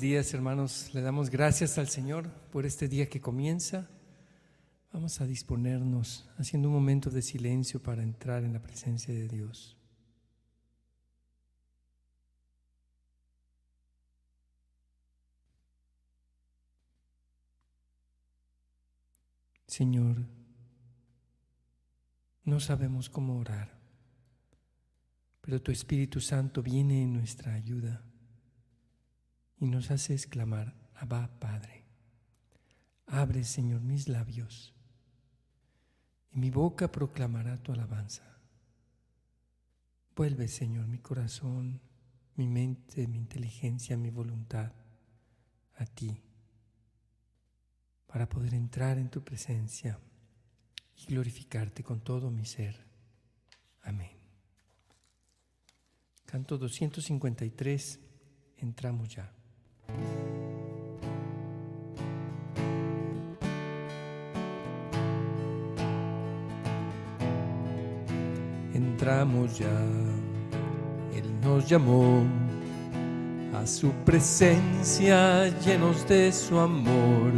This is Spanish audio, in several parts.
Días, hermanos. Le damos gracias al Señor por este día que comienza. Vamos a disponernos haciendo un momento de silencio para entrar en la presencia de Dios. Señor, no sabemos cómo orar, pero tu Espíritu Santo viene en nuestra ayuda y nos hace exclamar, Abba Padre. Abre, Señor, mis labios y mi boca proclamará tu alabanza. Vuelve, Señor, mi corazón, mi mente, mi inteligencia, mi voluntad a ti, para poder entrar en tu presencia y glorificarte con todo mi ser. Amén. Canto 253, entramos ya. Ya, Él nos llamó a su presencia llenos de su amor,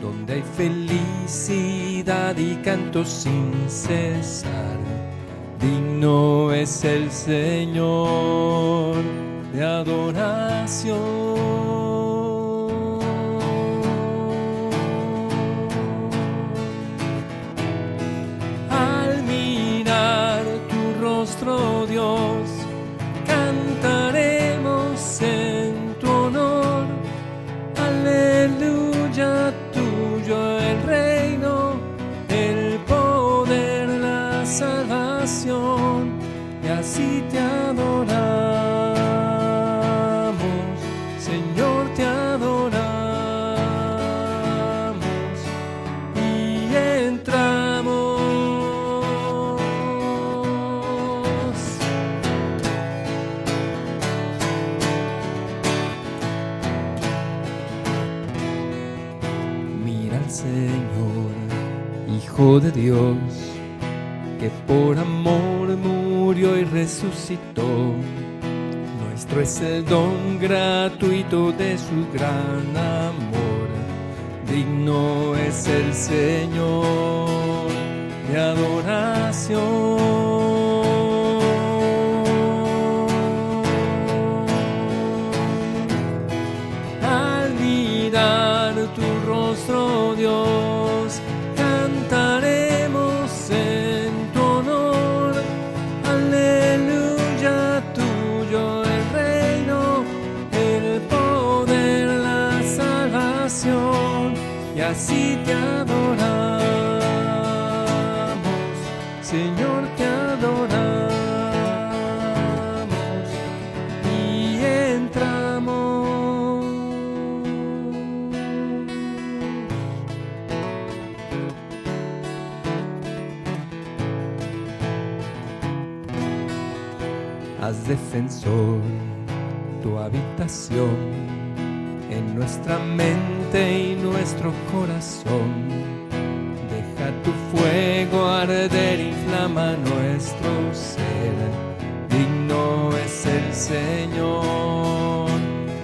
donde hay felicidad y canto sin cesar. Digno es el Señor de adoración. De Dios, que por amor murió y resucitó. Nuestro es el don gratuito de su gran amor. Digno es el Señor de adoración. Tu habitación en nuestra mente y nuestro corazón. Deja tu fuego arder, inflama nuestro ser. Digno es el Señor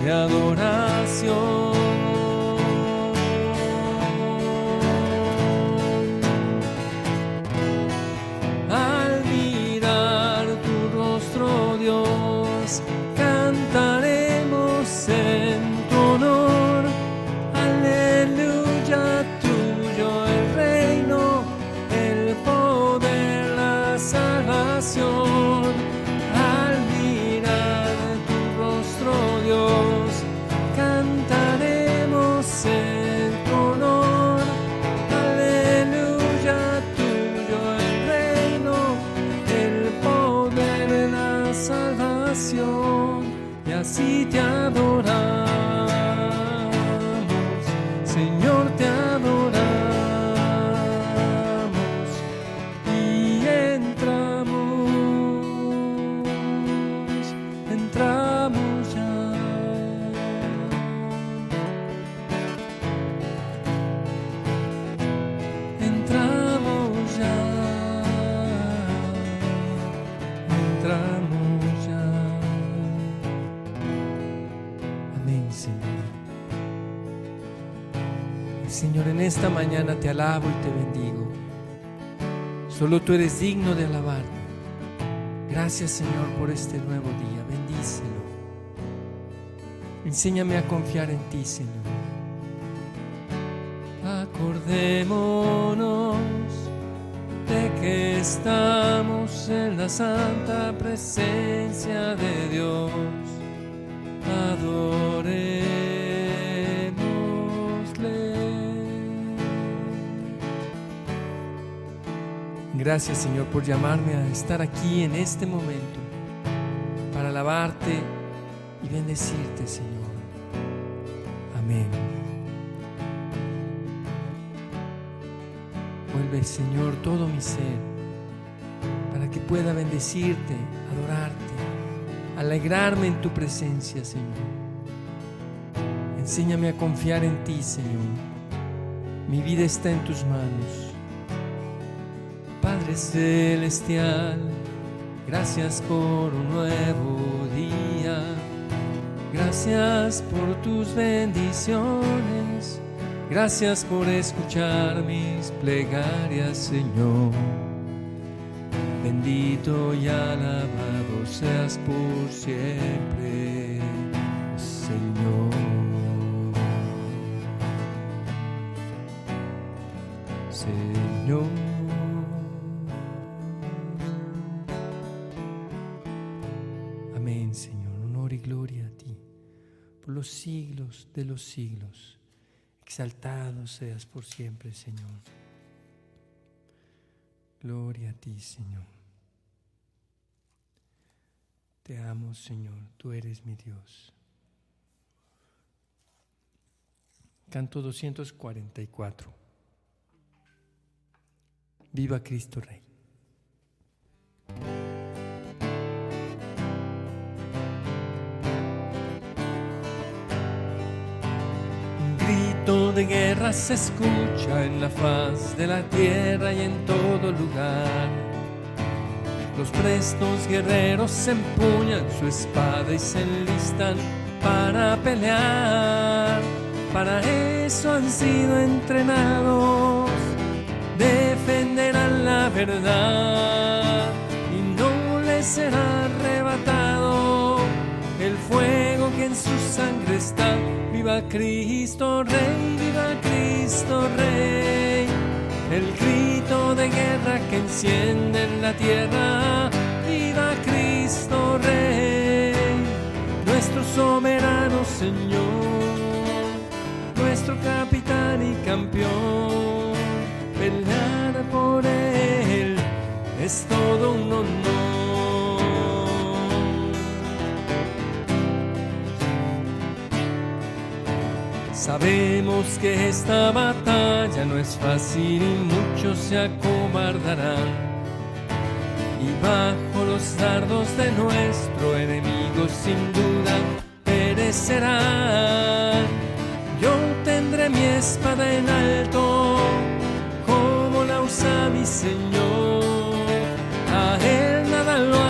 de adoración. Esta mañana te alabo y te bendigo. Solo tú eres digno de alabar. Gracias Señor por este nuevo día. Bendícelo. Enséñame a confiar en ti, Señor. Acordémonos de que estamos en la santa presencia de Dios. Gracias Señor por llamarme a estar aquí en este momento para alabarte y bendecirte Señor. Amén. Vuelve, Señor, todo mi ser, para que pueda bendecirte, adorarte, alegrarme en tu presencia, Señor. Enséñame a confiar en ti, Señor. Mi vida está en tus manos. Padre Celestial, gracias por un nuevo día. Gracias por tus bendiciones. Gracias por escuchar mis plegarias, Señor. Bendito y alabado seas por siempre, de los siglos. Exaltado seas por siempre, Señor. Gloria a ti, Señor. Te amo, Señor. Tú eres mi Dios. Canto 244. Viva Cristo Rey. Guerra se escucha en la faz de la tierra y en todo lugar. Los prestos guerreros empuñan su espada y se enlistan para pelear. Para eso han sido entrenados, defenderán la verdad y no les será arrebatado el fuego que en su sangre está Viva Cristo Rey, viva Cristo Rey. El grito de guerra que enciende en la tierra. Viva Cristo Rey. Nuestro soberano Señor. Nuestro capitán y campeón. Pelear por Él es todo un honor. Sabemos que esta batalla no es fácil y muchos se acobardarán. Y bajo los dardos de nuestro enemigo sin duda perecerán. Yo tendré mi espada en alto, como la usa mi Señor. A él nada lo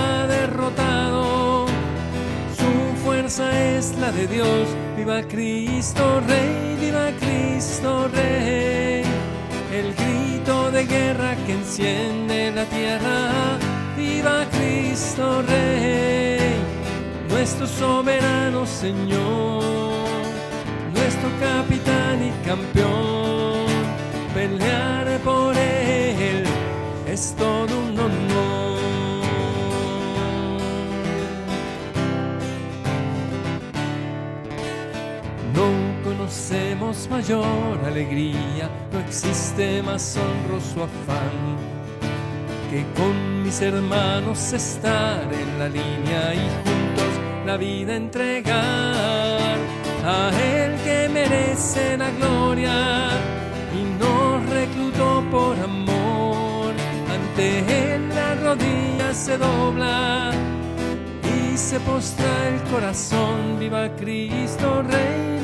fuerza es la de Dios Viva Cristo Rey, viva Cristo Rey. El grito de guerra que enciende la tierra. Viva Cristo Rey, nuestro soberano Señor, nuestro capitán y campeón. Pelear por Él es todo un honor. Conocemos mayor alegría, no existe más honroso afán que con mis hermanos estar en la línea y juntos la vida entregar a Él que merece la gloria y nos reclutó por amor. Ante Él la rodilla se dobla se postra el corazón, viva Cristo Rey,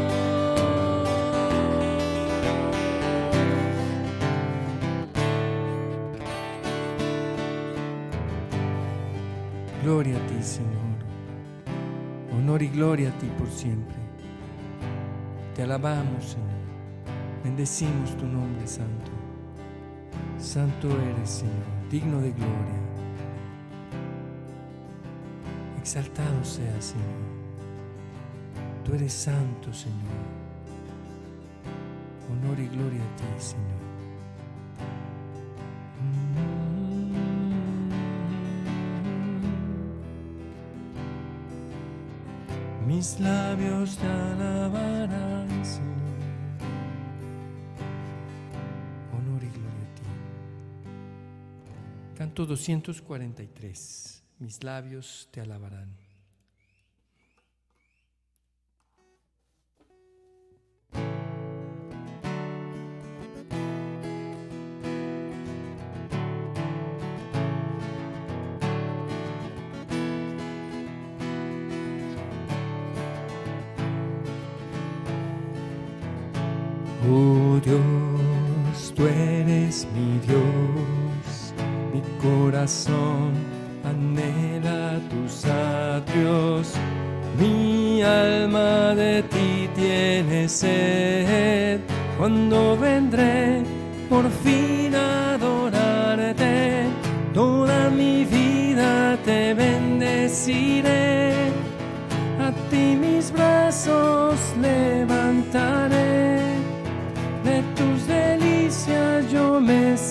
Gloria a ti, Señor. Honor y gloria a ti por siempre. Te alabamos, Señor. Bendecimos tu nombre, Santo. Santo eres, Señor, digno de gloria. Exaltado sea, Señor. Tú eres santo, Señor. Honor y gloria a ti, Señor. Mis labios te alabarán, Señor. Honor y gloria a ti. Canto 243. Mis labios te alabarán.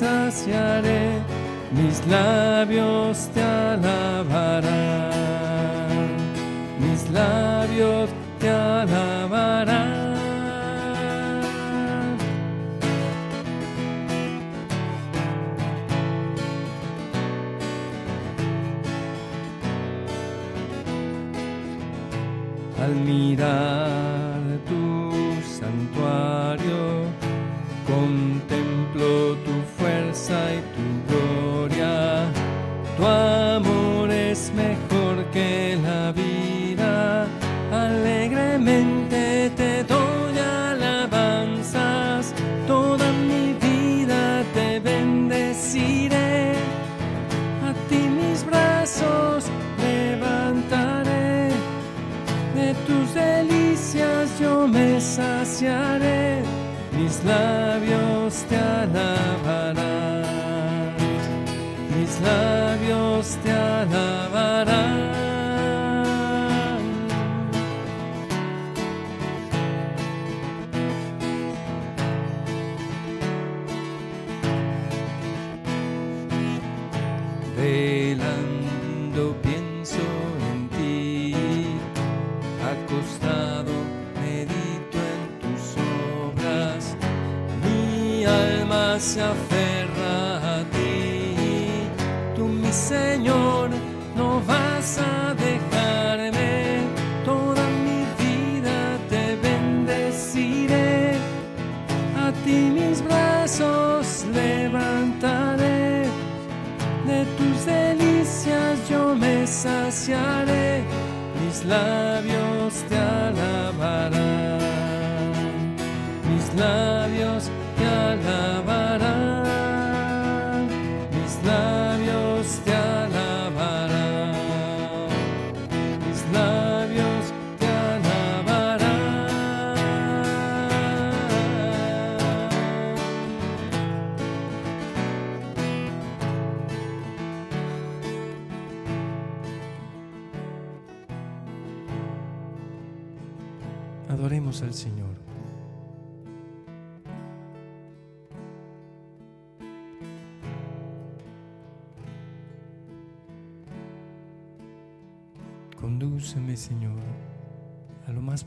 Saciaré, mis labios te alabarán, mis labios te labios te alabarán, mis labios te alabarán.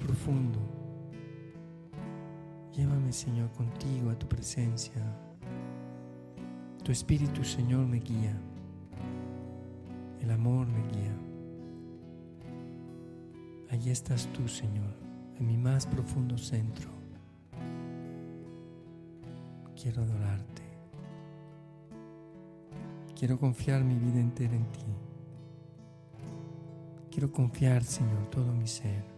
Profundo. Llévame, Señor, contigo a tu presencia. Tu Espíritu, Señor, me guía. El amor me guía. Allí estás tú, Señor, en mi más profundo centro. Quiero adorarte. Quiero confiar mi vida entera en ti. Quiero confiar, Señor, todo mi ser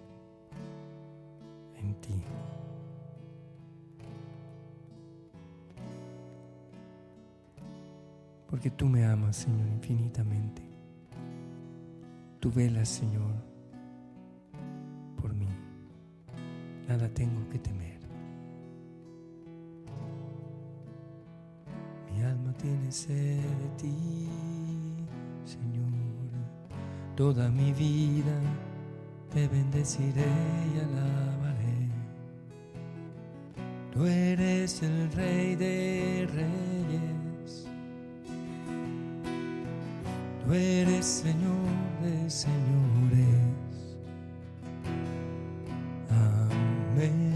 ti. Porque tú me amas, Señor, infinitamente. Tú velas, Señor, por mí. Nada tengo que temer. Mi alma tiene sed de ti, Señor. Toda mi vida te bendeciré y alabaré. Tú eres el Rey de Reyes. Tú eres Señor de señores. Amén.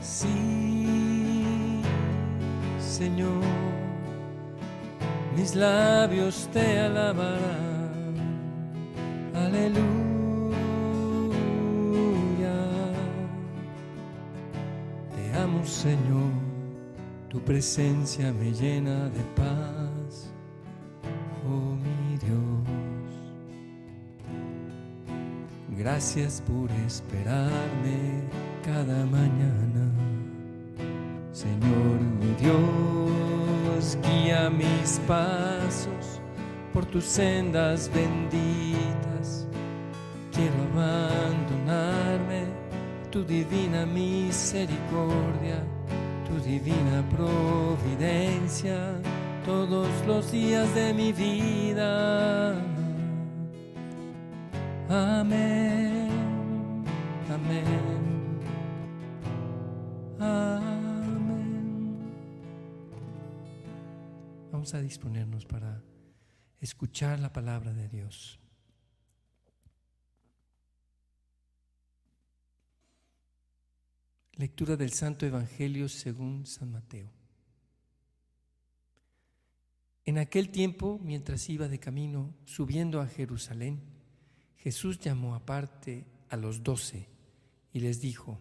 Sí, Señor, mis labios te alabarán. Aleluya. Señor, tu presencia me llena de paz, oh mi Dios. Gracias por esperarme cada mañana. Señor mi Dios, guía mis pasos por tus sendas benditas. Tu divina misericordia, tu divina providencia todos los días de mi vida. Amén, amén. Amén. Vamos a disponernos para escuchar la palabra de Dios. Lectura del Santo Evangelio según San Mateo. En aquel tiempo, mientras iba de camino subiendo a Jerusalén, Jesús llamó aparte a los doce y les dijo,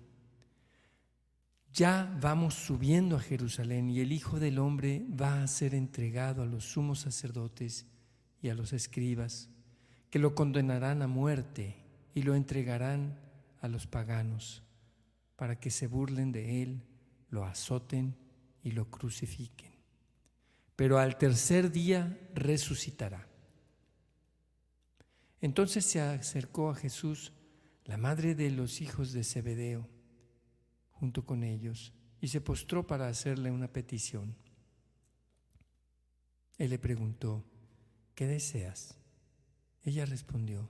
ya vamos subiendo a Jerusalén y el Hijo del Hombre va a ser entregado a los sumos sacerdotes y a los escribas, que lo condenarán a muerte y lo entregarán a los paganos, para que se burlen de él, lo azoten y lo crucifiquen. Pero al tercer día resucitará. Entonces se acercó a Jesús la madre de los hijos de Zebedeo junto con ellos y se postró para hacerle una petición. Él le preguntó, ¿qué deseas? Ella respondió,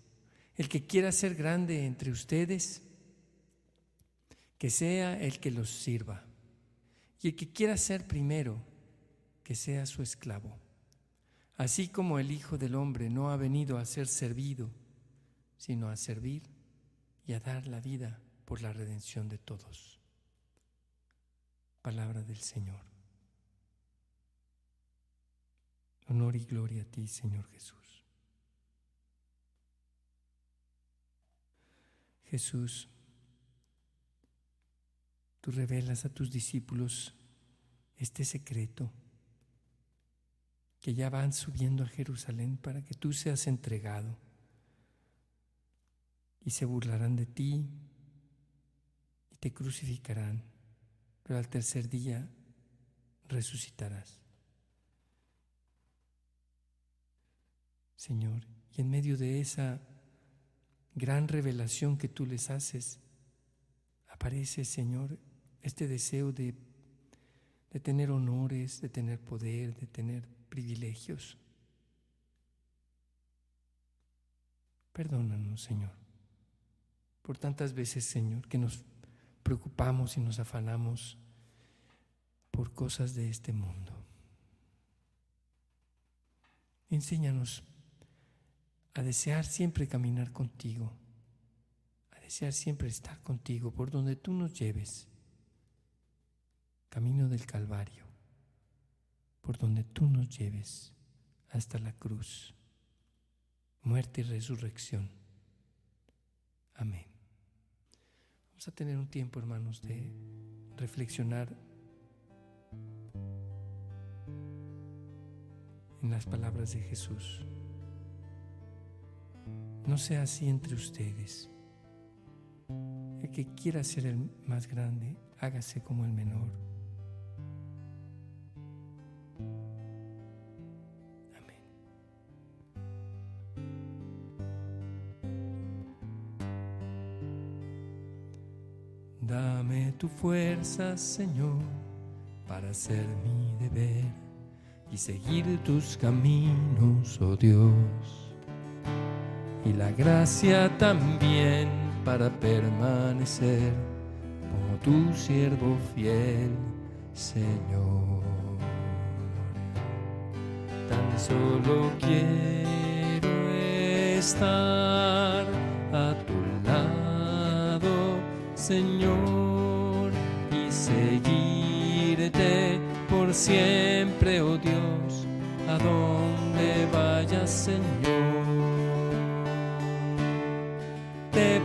El que quiera ser grande entre ustedes, que sea el que los sirva. Y el que quiera ser primero, que sea su esclavo. Así como el Hijo del Hombre no ha venido a ser servido, sino a servir y a dar la vida por la redención de todos. Palabra del Señor. Honor y gloria a ti, Señor Jesús. Jesús, tú revelas a tus discípulos este secreto que ya van subiendo a Jerusalén para que tú seas entregado y se burlarán de ti y te crucificarán, pero al tercer día resucitarás. Señor, y en medio de esa gran revelación que tú les haces, aparece, Señor, este deseo de, de tener honores, de tener poder, de tener privilegios. Perdónanos, Señor, por tantas veces, Señor, que nos preocupamos y nos afanamos por cosas de este mundo. Enséñanos a desear siempre caminar contigo, a desear siempre estar contigo por donde tú nos lleves, camino del Calvario, por donde tú nos lleves hasta la cruz, muerte y resurrección. Amén. Vamos a tener un tiempo, hermanos, de reflexionar en las palabras de Jesús. No sea así entre ustedes. El que quiera ser el más grande, hágase como el menor. Amén. Dame tu fuerza, Señor, para hacer mi deber y seguir tus caminos, oh Dios y la gracia también para permanecer como tu siervo fiel, Señor. Tan solo quiero estar a tu lado, Señor, y seguirte por siempre, oh Dios, a donde vayas, Señor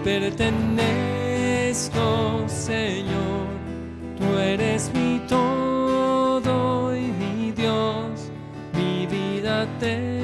pertenezco, Señor. Tú eres mi todo y mi Dios, mi vida te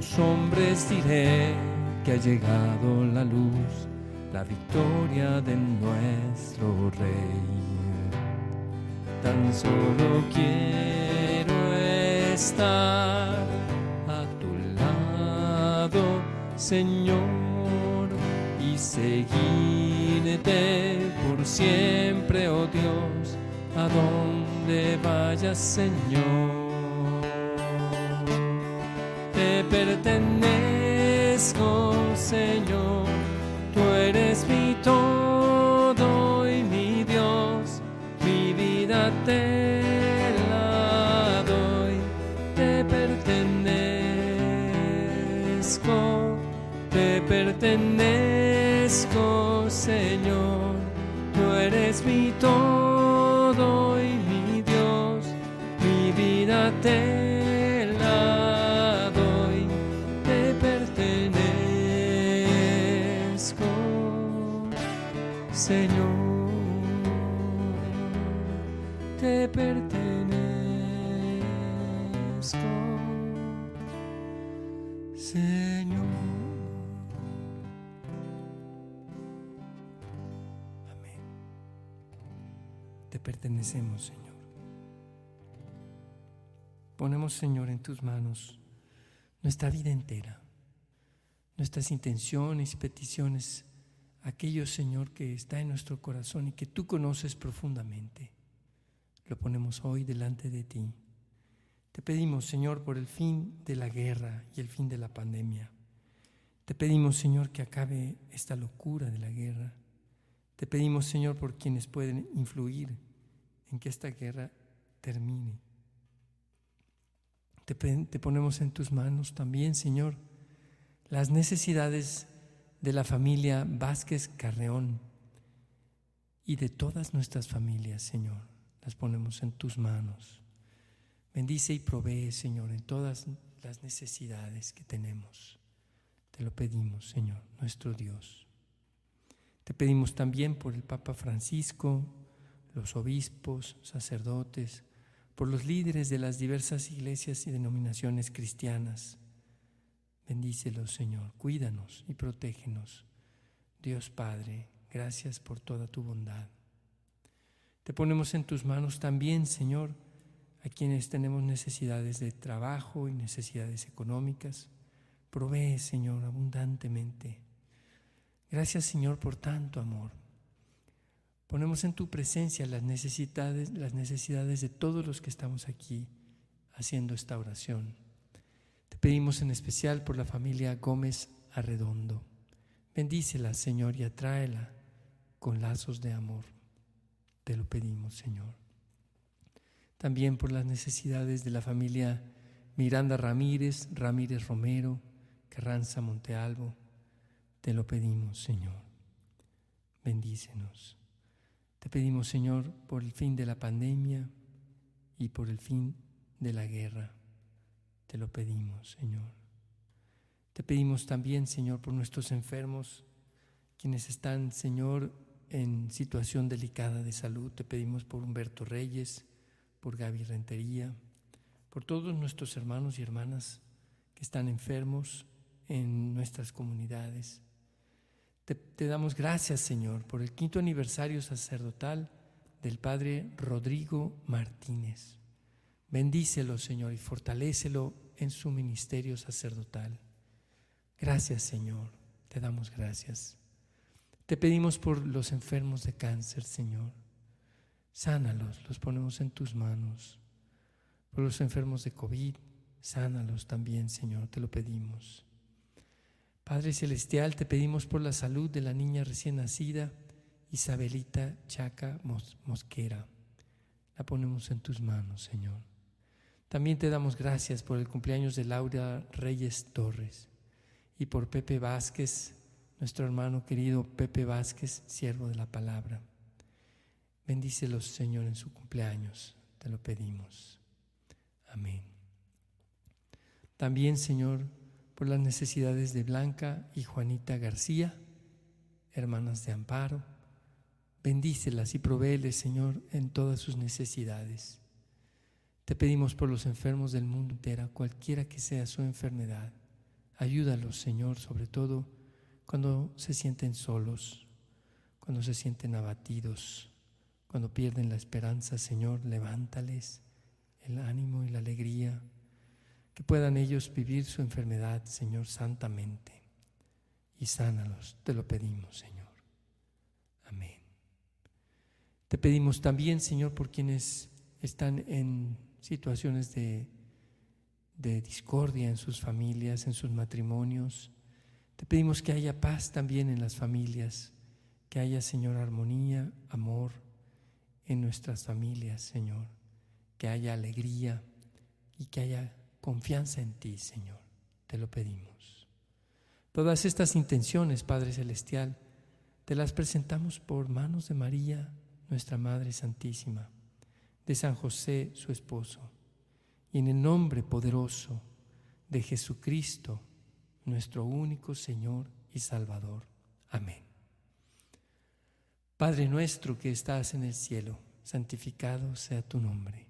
los hombres diré que ha llegado la luz, la victoria de nuestro Rey. Tan solo quiero estar a tu lado, Señor, y seguirte por siempre, oh Dios, a donde vayas, Señor. Señor, en tus manos nuestra vida entera, nuestras intenciones y peticiones, aquello, Señor, que está en nuestro corazón y que tú conoces profundamente. Lo ponemos hoy delante de ti. Te pedimos, Señor, por el fin de la guerra y el fin de la pandemia. Te pedimos, Señor, que acabe esta locura de la guerra. Te pedimos, Señor, por quienes pueden influir en que esta guerra termine. Te, ponemos en tus manos también, Señor, las necesidades de la familia Vázquez Carreón y de todas nuestras familias, Señor. Las ponemos en tus manos. Bendice y provee, Señor, en todas las necesidades que tenemos. Te lo pedimos, Señor, nuestro Dios. Te pedimos también por el Papa Francisco, los obispos, sacerdotes, por los líderes de las diversas iglesias y denominaciones cristianas. Bendícelos, Señor, cuídanos y protégenos. Dios Padre, gracias por toda tu bondad. Te ponemos en tus manos también, Señor, a quienes tenemos necesidades de trabajo y necesidades económicas. Provee, Señor, abundantemente. Gracias, Señor, por tanto amor. Ponemos en tu presencia las necesidades, las necesidades de todos los que estamos aquí haciendo esta oración. Te pedimos en especial por la familia Gómez Arredondo. Bendícela, Señor, y atráela con lazos de amor. Te lo pedimos, Señor. También por las necesidades de la familia Miranda Ramírez, Ramírez Romero, Carranza Montealvo. Te lo pedimos, Señor. Bendícenos. Te pedimos, Señor, por el fin de la pandemia y por el fin de la guerra. Te lo pedimos, Señor. Te pedimos también, Señor, por nuestros enfermos, quienes están, Señor, en situación delicada de salud. Te pedimos por Humberto Reyes, por Gaby Rentería, por todos nuestros hermanos y hermanas que están enfermos en nuestras comunidades. Te, damos gracias, Señor, por el quinto aniversario sacerdotal del Padre Rodrigo Martínez. Bendícelo, Señor, y fortalécelo en su ministerio sacerdotal. Gracias, Señor, te damos gracias. Te pedimos por los enfermos de cáncer, Señor. Sánalos, los ponemos en tus manos. Por los enfermos de COVID, sánalos también, Señor, te lo pedimos. Padre Celestial, te pedimos por la salud de la niña recién nacida, Isabelita Chaca Mosquera. La ponemos en tus manos, Señor. También te damos gracias por el cumpleaños de Laura Reyes Torres y por Pepe Vázquez, nuestro hermano querido Pepe Vázquez, siervo de la palabra. Bendícelos, Señor, en su cumpleaños, te lo pedimos. Amén. También, Señor, por las necesidades de Blanca y Juanita García, hermanas de amparo. Bendícelas y provéeles, Señor, en todas sus necesidades. Te pedimos por los enfermos del mundo entero, cualquiera que sea su enfermedad. Ayúdalos, Señor, sobre todo cuando se sienten solos, cuando se sienten abatidos, cuando pierden la esperanza, Señor, levántales el ánimo y la alegría que puedan ellos vivir su enfermedad, Señor, santamente. Y sánalos, te lo pedimos, Señor. Amén. Te pedimos también, Señor, por quienes están en situaciones de, de discordia en sus familias, en sus matrimonios. Te pedimos que haya paz también en las familias, que haya, Señor, armonía, amor en nuestras familias, Señor, que haya alegría y que haya confianza en ti, Señor. Te lo pedimos. Todas estas intenciones, Padre Celestial, te las presentamos por manos de María, nuestra Madre Santísima, de San José, su esposo, y en el nombre poderoso de Jesucristo, nuestro único Señor y Salvador. Amén. Padre nuestro que estás en el cielo, santificado sea tu nombre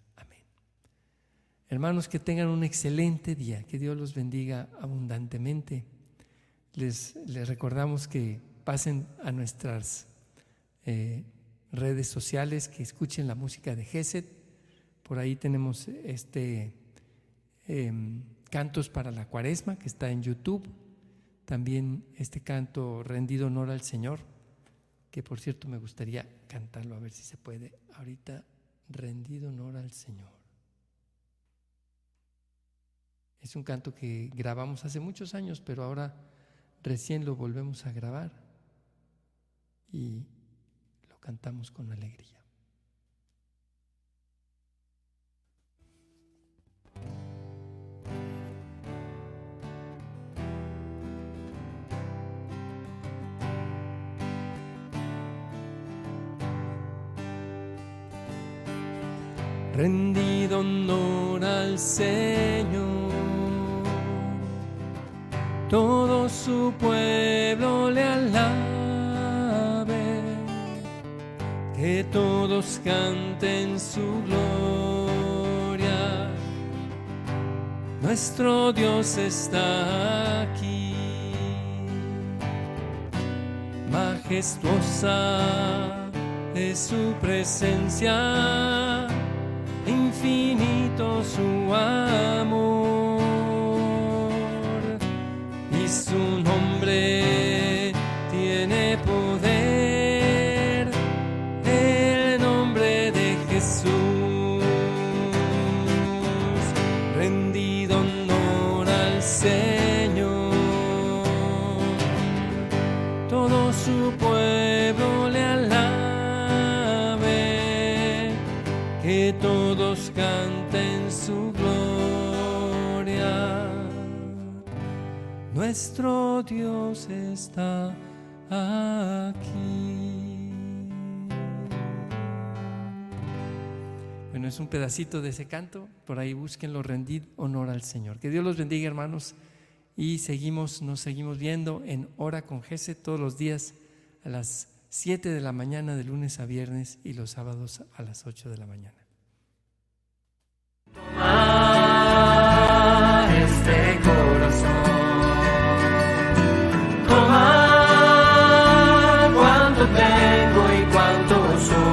Hermanos, que tengan un excelente día, que Dios los bendiga abundantemente. Les, recordamos que pasen a nuestras eh, redes sociales que escuchen la música de Geset. Por ahí tenemos este em, cantos para la cuaresma que está en YouTube. También este canto rendido honor al Señor, que por cierto me gustaría cantarlo a ver si se puede. Ahorita rendido honor al Señor. Es un canto que grabamos hace muchos años, pero ahora recién lo volvemos a grabar y lo cantamos con alegría. rendido honor al Señor todo su pueblo le alabe, que todos canten su gloria. Nuestro Dios está aquí, majestuosa es su presencia, infinito su amor su nombre un pedacito de ese canto, por ahí búsquenlo, rendid honor al Señor. Que Dios los bendiga, hermanos, y seguimos, nos seguimos viendo en Hora con Gese todos los días a las 7 de la mañana de lunes a viernes y los sábados a las 8 de la mañana. Este